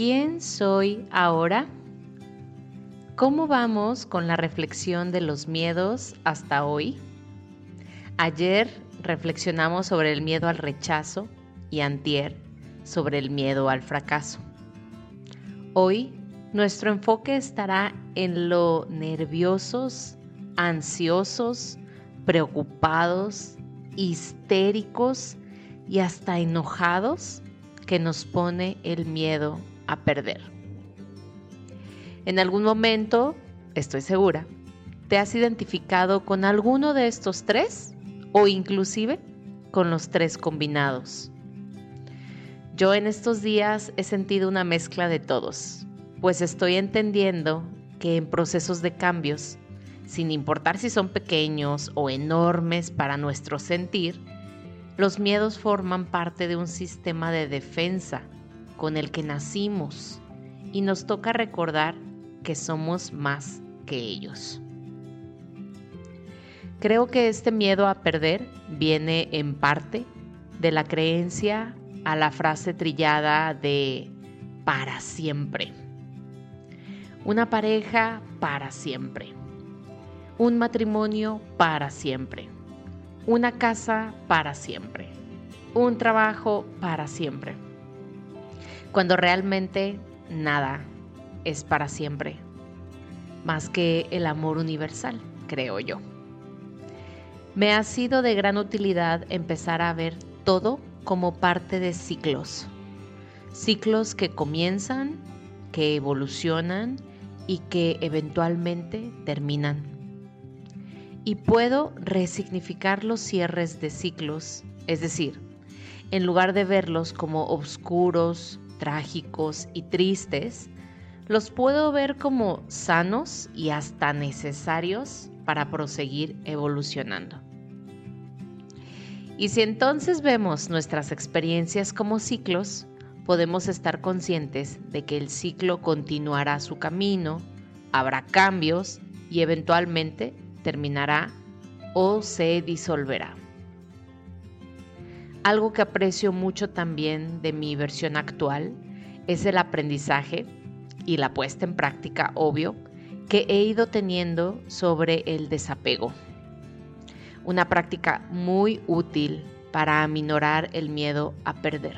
¿Quién soy ahora? ¿Cómo vamos con la reflexión de los miedos hasta hoy? Ayer reflexionamos sobre el miedo al rechazo y antier sobre el miedo al fracaso. Hoy nuestro enfoque estará en lo nerviosos, ansiosos, preocupados, histéricos y hasta enojados que nos pone el miedo a perder. En algún momento, estoy segura, te has identificado con alguno de estos tres o inclusive con los tres combinados. Yo en estos días he sentido una mezcla de todos, pues estoy entendiendo que en procesos de cambios, sin importar si son pequeños o enormes para nuestro sentir, los miedos forman parte de un sistema de defensa con el que nacimos y nos toca recordar que somos más que ellos. Creo que este miedo a perder viene en parte de la creencia a la frase trillada de para siempre. Una pareja para siempre. Un matrimonio para siempre. Una casa para siempre. Un trabajo para siempre cuando realmente nada es para siempre, más que el amor universal, creo yo. Me ha sido de gran utilidad empezar a ver todo como parte de ciclos, ciclos que comienzan, que evolucionan y que eventualmente terminan. Y puedo resignificar los cierres de ciclos, es decir, en lugar de verlos como oscuros, trágicos y tristes, los puedo ver como sanos y hasta necesarios para proseguir evolucionando. Y si entonces vemos nuestras experiencias como ciclos, podemos estar conscientes de que el ciclo continuará su camino, habrá cambios y eventualmente terminará o se disolverá. Algo que aprecio mucho también de mi versión actual es el aprendizaje y la puesta en práctica, obvio, que he ido teniendo sobre el desapego. Una práctica muy útil para aminorar el miedo a perder.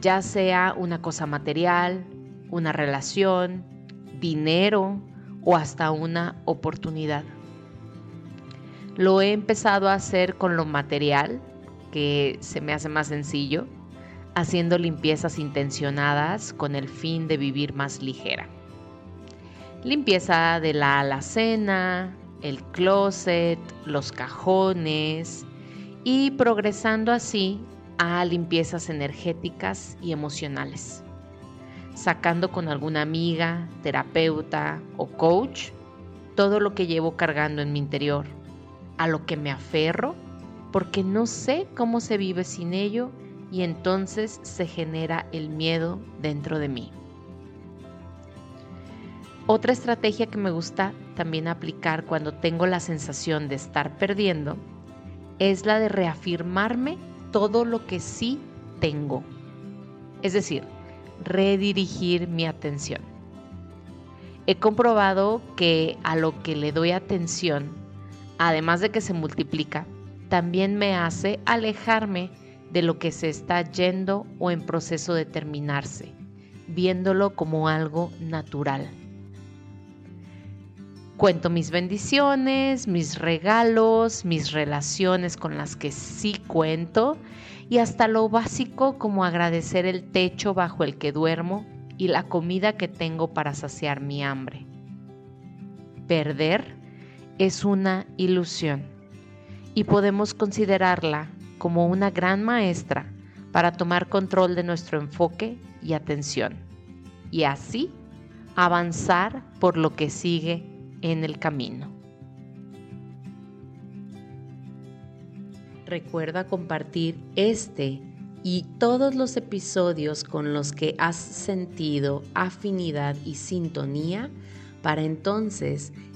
Ya sea una cosa material, una relación, dinero o hasta una oportunidad. Lo he empezado a hacer con lo material que se me hace más sencillo, haciendo limpiezas intencionadas con el fin de vivir más ligera. Limpieza de la alacena, el closet, los cajones y progresando así a limpiezas energéticas y emocionales. Sacando con alguna amiga, terapeuta o coach todo lo que llevo cargando en mi interior, a lo que me aferro porque no sé cómo se vive sin ello y entonces se genera el miedo dentro de mí. Otra estrategia que me gusta también aplicar cuando tengo la sensación de estar perdiendo es la de reafirmarme todo lo que sí tengo. Es decir, redirigir mi atención. He comprobado que a lo que le doy atención, además de que se multiplica, también me hace alejarme de lo que se está yendo o en proceso de terminarse, viéndolo como algo natural. Cuento mis bendiciones, mis regalos, mis relaciones con las que sí cuento y hasta lo básico como agradecer el techo bajo el que duermo y la comida que tengo para saciar mi hambre. Perder es una ilusión y podemos considerarla como una gran maestra para tomar control de nuestro enfoque y atención y así avanzar por lo que sigue en el camino. Recuerda compartir este y todos los episodios con los que has sentido afinidad y sintonía para entonces